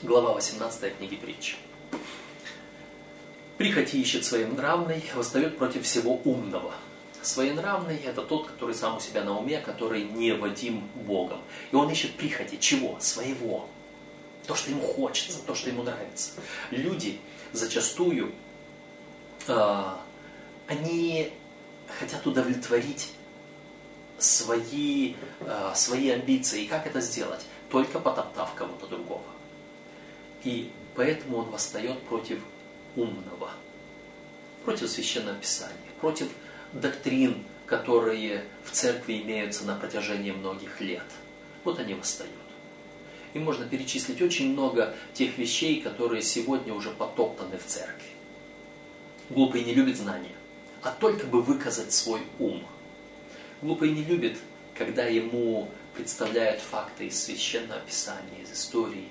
Глава 18 книги притчи. Прихоти ищет своенравный, восстает против всего умного. Своенравный – это тот, который сам у себя на уме, который не водим Богом. И он ищет прихоти. Чего? Своего. То, что ему хочется, то, что ему нравится. Люди зачастую, э, они хотят удовлетворить свои, э, свои амбиции. И как это сделать? Только потоптав кого-то другого. И поэтому он восстает против умного, против священного писания, против доктрин, которые в церкви имеются на протяжении многих лет. Вот они восстают. И можно перечислить очень много тех вещей, которые сегодня уже потоптаны в церкви. Глупый не любит знания, а только бы выказать свой ум. Глупый не любит, когда ему представляют факты из священного писания, из истории.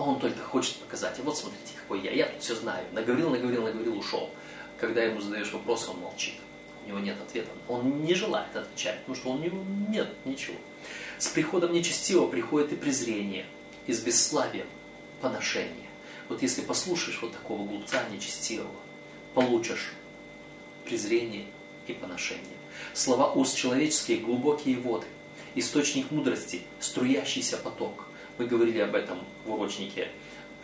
Он только хочет показать, а вот смотрите, какой я, я тут все знаю. Наговорил, наговорил, наговорил, ушел. Когда ему задаешь вопрос, он молчит. У него нет ответа. Он не желает отвечать, потому что у него нет ничего. С приходом нечестивого приходит и презрение, и с бесславием поношение. Вот если послушаешь вот такого глупца нечестивого, получишь презрение и поношение. Слова уст человеческие – глубокие воды, источник мудрости, струящийся поток. Мы говорили об этом в урочнике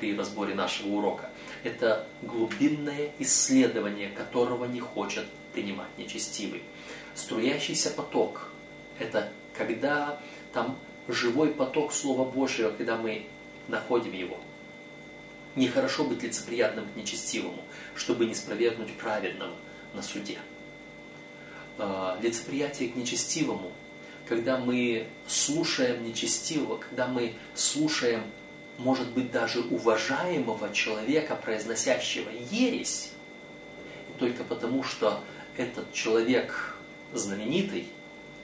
при разборе нашего урока. Это глубинное исследование, которого не хочет принимать нечестивый. Струящийся поток – это когда там живой поток Слова Божьего, когда мы находим его. Нехорошо быть лицеприятным к нечестивому, чтобы не спровергнуть праведного на суде. А, лицеприятие к нечестивому, когда мы слушаем нечестивого, когда мы слушаем, может быть, даже уважаемого человека, произносящего ересь, и только потому, что этот человек знаменитый,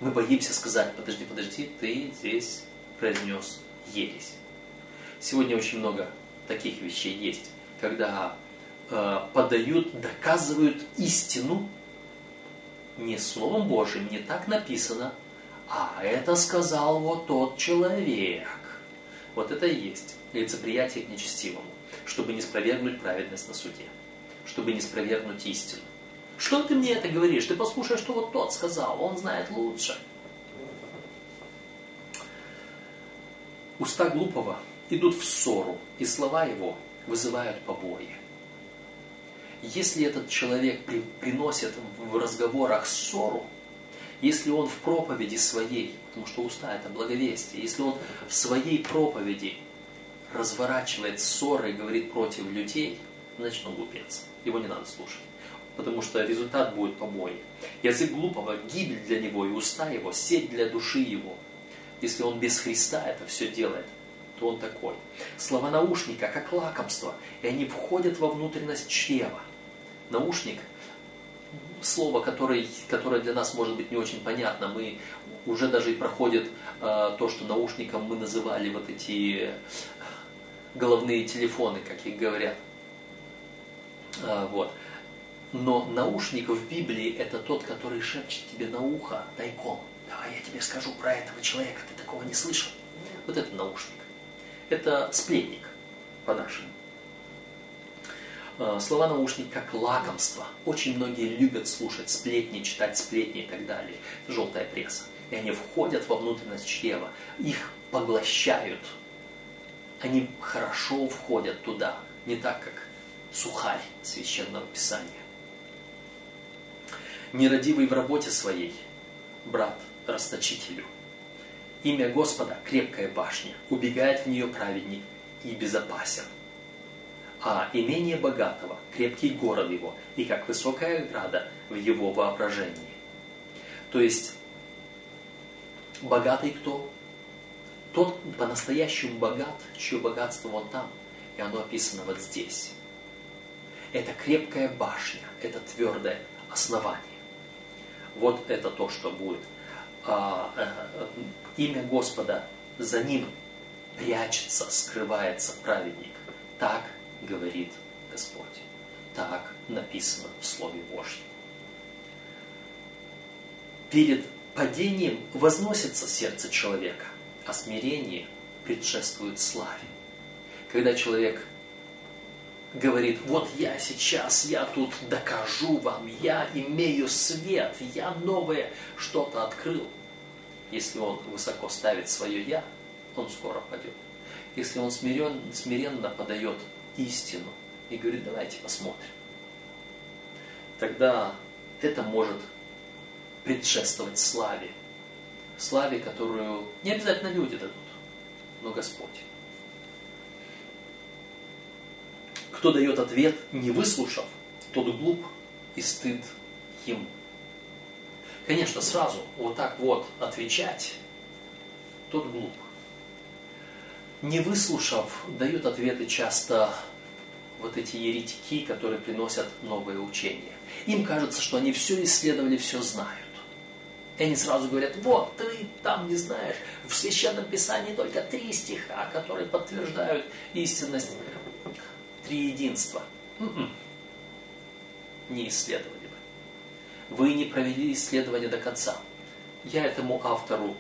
мы боимся сказать, подожди, подожди, ты здесь произнес ересь. Сегодня очень много таких вещей есть, когда э, подают, доказывают истину не Словом Божьим, не так написано, а это сказал вот тот человек. Вот это и есть лицеприятие к нечестивому, чтобы не спровергнуть праведность на суде, чтобы не спровергнуть истину. Что ты мне это говоришь? Ты послушай, что вот тот сказал, он знает лучше. Уста глупого идут в ссору, и слова его вызывают побои. Если этот человек при, приносит в разговорах ссору, если он в проповеди своей, потому что уста это благовестие, если он в своей проповеди разворачивает ссоры и говорит против людей, значит он глупец. Его не надо слушать потому что результат будет побои. Язык глупого – гибель для него, и уста его – сеть для души его. Если он без Христа это все делает, то он такой. Слова наушника – как лакомство, и они входят во внутренность чрева. Наушник – слово, которое, которое для нас может быть не очень понятно. Мы уже даже и проходит э, то, что наушником мы называли вот эти головные телефоны, как их говорят. А, вот. Но наушник в Библии это тот, который шепчет тебе на ухо тайком. Давай я тебе скажу про этого человека, ты такого не слышал. Вот это наушник. Это сплетник по-нашему. А, слова наушник как лакомство. Очень многие любят слушать сплетни, читать сплетни и так далее. Желтая пресса. И они входят во внутренность чрева. Их поглощают. Они хорошо входят туда. Не так, как сухарь священного писания нерадивый в работе своей, брат расточителю. Имя Господа – крепкая башня, убегает в нее праведник и безопасен. А имение богатого – крепкий город его, и как высокая ограда в его воображении. То есть, богатый кто? Тот по-настоящему богат, чье богатство вон там, и оно описано вот здесь. Это крепкая башня, это твердое основание. Вот это то, что будет. А, а, имя Господа за ним прячется, скрывается праведник. Так говорит Господь. Так написано в Слове Божьем. Перед падением возносится сердце человека, а смирение предшествует славе. Когда человек говорит, вот я сейчас, я тут докажу вам, я имею свет, я новое что-то открыл. Если он высоко ставит свое «я», он скоро падет. Если он смирен, смиренно подает истину и говорит, давайте посмотрим, тогда это может предшествовать славе. Славе, которую не обязательно люди дадут, но Господь. Кто дает ответ, не выслушав, тот глуп и стыд ему. Конечно, сразу вот так вот отвечать, тот глуп. Не выслушав, дают ответы часто вот эти еретики, которые приносят новые учения. Им кажется, что они все исследовали, все знают. И они сразу говорят, вот ты там не знаешь, в Священном Писании только три стиха, которые подтверждают истинность триединства. М-м. Не исследовали бы. Вы не провели исследование до конца. Я этому автору,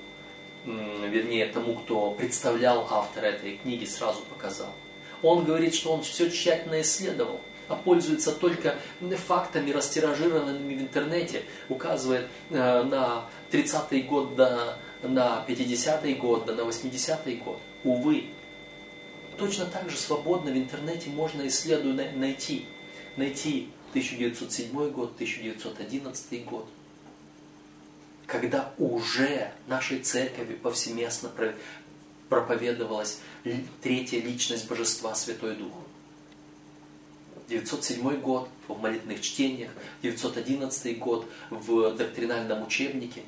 вернее тому, кто представлял автора этой книги, сразу показал. Он говорит, что он все тщательно исследовал, а пользуется только фактами, растиражированными в интернете, указывает э, на 30-й год, да, на 50-й год, на 80-й год. Увы, Точно так же свободно в интернете можно исследовать, найти. Найти 1907 год, 1911 год. Когда уже нашей церкви повсеместно проповедовалась третья личность Божества, Святой Дух. 907 год в молитвенных чтениях, 911 год в доктринальном учебнике.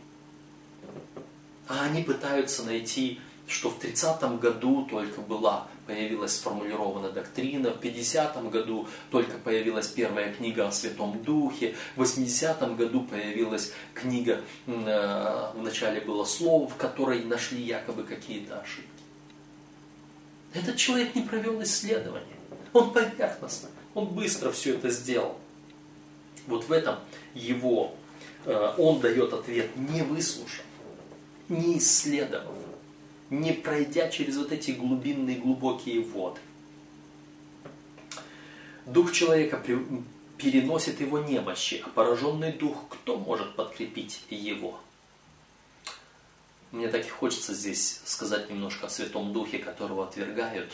А они пытаются найти, что в 30 году только была появилась сформулирована доктрина, в 50 году только появилась первая книга о Святом Духе, в 80 году появилась книга, э, вначале было слово, в которой нашли якобы какие-то ошибки. Этот человек не провел исследование. Он поверхностно, он быстро все это сделал. Вот в этом его, э, он дает ответ, не выслушав, не исследовав не пройдя через вот эти глубинные глубокие воды. Дух человека переносит его немощи, а пораженный дух, кто может подкрепить его? Мне так и хочется здесь сказать немножко о Святом Духе, которого отвергают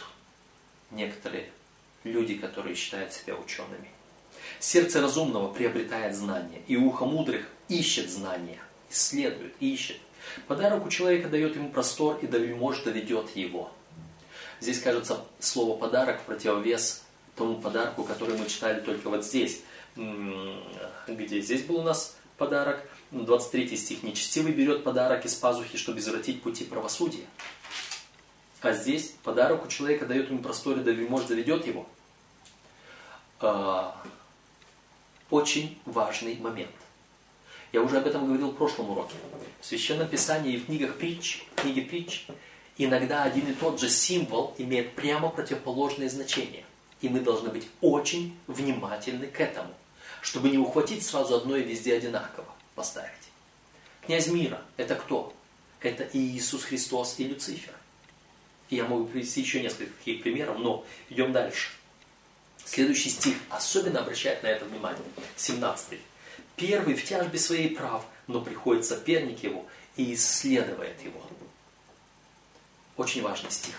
некоторые люди, которые считают себя учеными. Сердце разумного приобретает знания, и ухо мудрых ищет знания, исследует, ищет. Подарок у человека дает ему простор и может доведет его. Здесь, кажется, слово «подарок» в противовес тому подарку, который мы читали только вот здесь. Где здесь был у нас подарок? 23 стих. «Нечестивый берет подарок из пазухи, чтобы извратить пути правосудия». А здесь подарок у человека дает ему простор и может доведет его. А, очень важный момент. Я уже об этом говорил в прошлом уроке. В Священном Писании и в книгах притч, книге притч, иногда один и тот же символ имеет прямо противоположное значение. И мы должны быть очень внимательны к этому, чтобы не ухватить сразу одно и везде одинаково поставить. Князь мира – это кто? Это и Иисус Христос, и Люцифер. Я могу привести еще несколько таких примеров, но идем дальше. Следующий стих особенно обращает на это внимание. 17. Первый в тяжбе своей прав, но приходит соперник его и исследует его. Очень важный стих.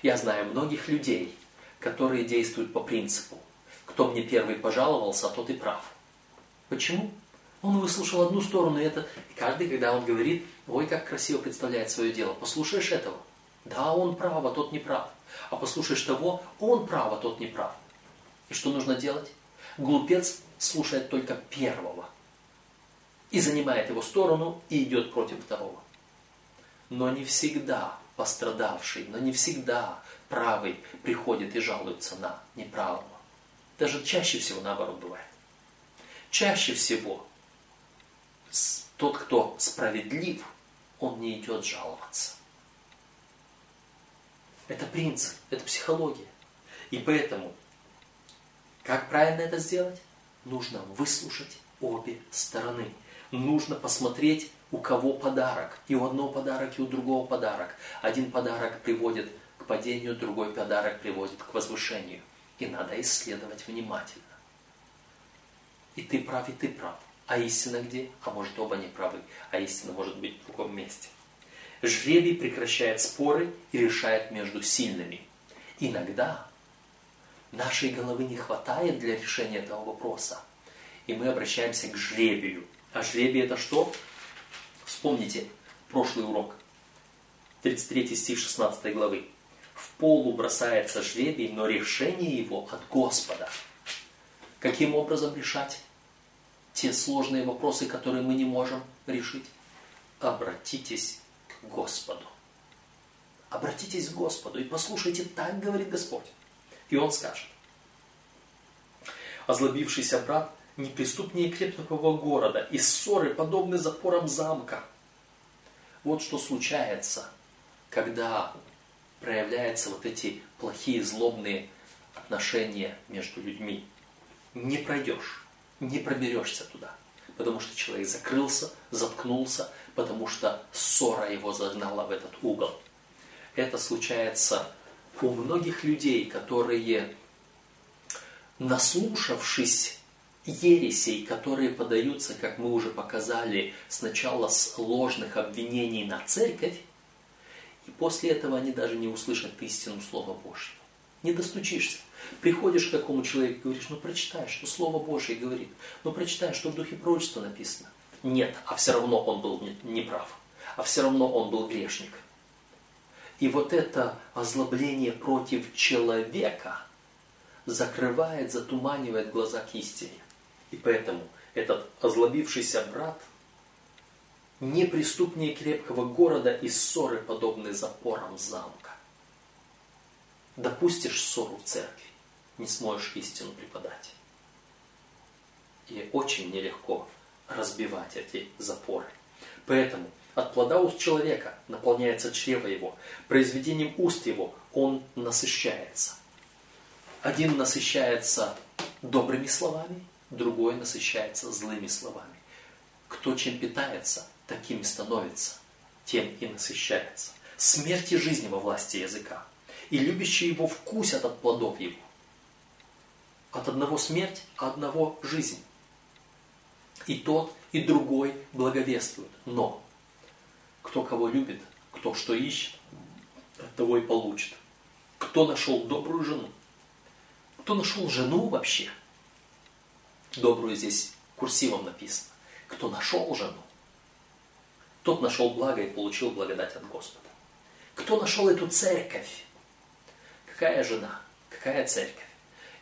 Я знаю многих людей, которые действуют по принципу «кто мне первый пожаловался, тот и прав». Почему? Он выслушал одну сторону, и это и каждый, когда он говорит, ой, как красиво представляет свое дело, послушаешь этого. Да, он прав, а тот не прав. А послушаешь того, он прав, а тот не прав. И что нужно делать? Глупец слушает только первого и занимает его сторону и идет против второго. Но не всегда пострадавший, но не всегда правый приходит и жалуется на неправого. Даже чаще всего наоборот бывает. Чаще всего тот, кто справедлив, он не идет жаловаться. Это принцип, это психология. И поэтому, как правильно это сделать? Нужно выслушать обе стороны. Нужно посмотреть у кого подарок. И у одного подарок, и у другого подарок. Один подарок приводит к падению, другой подарок приводит к возвышению. И надо исследовать внимательно. И ты прав, и ты прав. А истина где? А может оба не правы. А истина может быть в другом месте. Жребий прекращает споры и решает между сильными. Иногда нашей головы не хватает для решения этого вопроса. И мы обращаемся к жребию. А жребий это что? Вспомните прошлый урок. 33 стих 16 главы. В полу бросается жребий, но решение его от Господа. Каким образом решать те сложные вопросы, которые мы не можем решить? Обратитесь к Господу. Обратитесь к Господу и послушайте, так говорит Господь. И Он скажет. Озлобившийся брат неприступнее крепкого города, и ссоры подобны запорам замка. Вот что случается, когда проявляются вот эти плохие, злобные отношения между людьми. Не пройдешь, не проберешься туда, потому что человек закрылся, заткнулся, потому что ссора его загнала в этот угол. Это случается у многих людей, которые, наслушавшись ересей, которые подаются, как мы уже показали, сначала с ложных обвинений на церковь, и после этого они даже не услышат истину Слова Божьего. Не достучишься. Приходишь к такому человеку и говоришь, ну прочитай, что Слово Божье говорит. Ну прочитай, что в Духе Пророчества написано. Нет, а все равно он был неправ. А все равно он был грешник. И вот это озлобление против человека закрывает, затуманивает глаза к истине. И поэтому этот озлобившийся брат неприступнее крепкого города и ссоры, подобные запорам замка. Допустишь ссору в церкви, не сможешь истину преподать. И очень нелегко разбивать эти запоры. Поэтому от плода уст человека наполняется чрево его, произведением уст его он насыщается. Один насыщается добрыми словами, другой насыщается злыми словами. Кто чем питается, таким и становится, тем и насыщается. Смерть и жизнь во власти языка, и любящие его вкусят от плодов его. От одного смерть, а одного жизнь. И тот, и другой благовествуют. Но кто кого любит, кто что ищет, того и получит. Кто нашел добрую жену? Кто нашел жену вообще? Добрую здесь курсивом написано. Кто нашел жену, тот нашел благо и получил благодать от Господа. Кто нашел эту церковь? Какая жена? Какая церковь?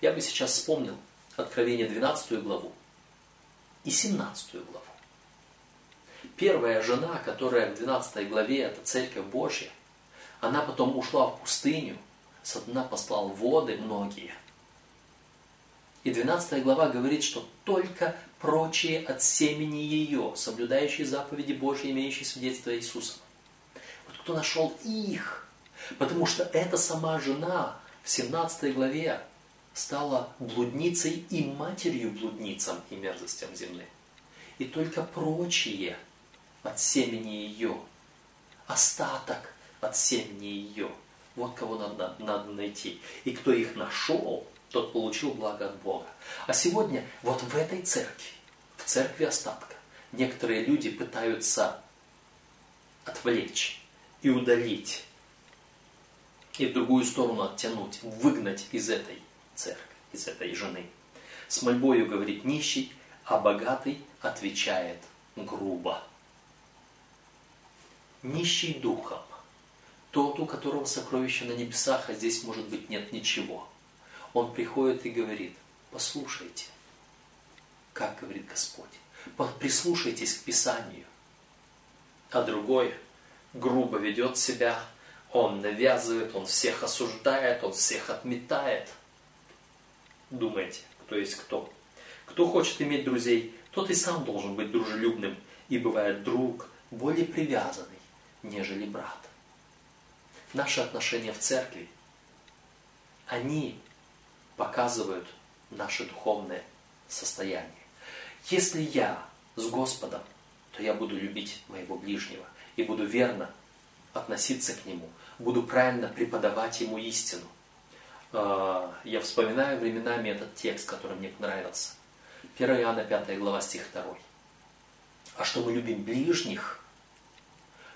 Я бы сейчас вспомнил Откровение 12 главу и 17 главу. Первая жена, которая в 12 главе, это церковь Божья, она потом ушла в пустыню, Сатана послал воды многие – и 12 глава говорит, что только прочие от семени ее, соблюдающие заповеди Божьи, имеющие свидетельство Иисуса. Вот кто нашел их, потому что эта сама жена в 17 главе стала блудницей и матерью блудницам и мерзостям земли. И только прочие от семени ее, остаток от семени ее, вот кого надо, надо найти. И кто их нашел, тот получил благо от Бога. А сегодня вот в этой церкви, в церкви остатка, некоторые люди пытаются отвлечь и удалить, и в другую сторону оттянуть, выгнать из этой церкви, из этой жены. С мольбою говорит нищий, а богатый отвечает грубо. Нищий духом, тот, у которого сокровища на небесах, а здесь, может быть, нет ничего – он приходит и говорит, послушайте, как говорит Господь, прислушайтесь к Писанию. А другой грубо ведет себя, он навязывает, он всех осуждает, он всех отметает. Думайте, кто есть кто. Кто хочет иметь друзей, тот и сам должен быть дружелюбным, и бывает друг более привязанный, нежели брат. Наши отношения в церкви, они показывают наше духовное состояние. Если я с Господом то я буду любить моего ближнего и буду верно относиться к нему, буду правильно преподавать ему истину. А, я вспоминаю временами этот текст, который мне понравился. 1 Иоанна 5 глава стих 2. А что мы любим ближних,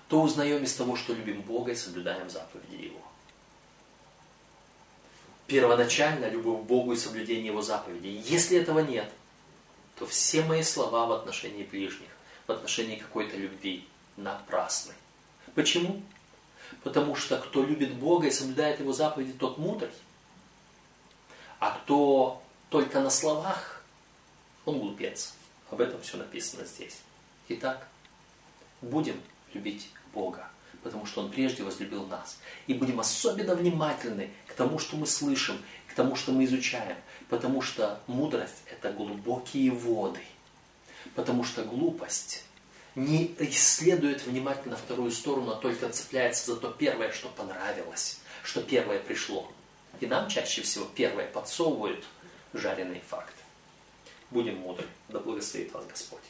то узнаем из того, что любим Бога и соблюдаем заповеди Его. Первоначально любовь к Богу и соблюдение Его заповедей. Если этого нет, то все мои слова в отношении ближних, в отношении какой-то любви напрасны. Почему? Потому что кто любит Бога и соблюдает Его заповеди, тот мудрый. А кто только на словах, он глупец. Об этом все написано здесь. Итак, будем любить Бога, потому что Он прежде возлюбил нас. И будем особенно внимательны к тому, что мы слышим, к тому, что мы изучаем, потому что мудрость – это глубокие воды, потому что глупость не исследует внимательно вторую сторону, а только цепляется за то первое, что понравилось, что первое пришло. И нам чаще всего первое подсовывают жареные факты. Будем мудры. Да благословит вас Господь.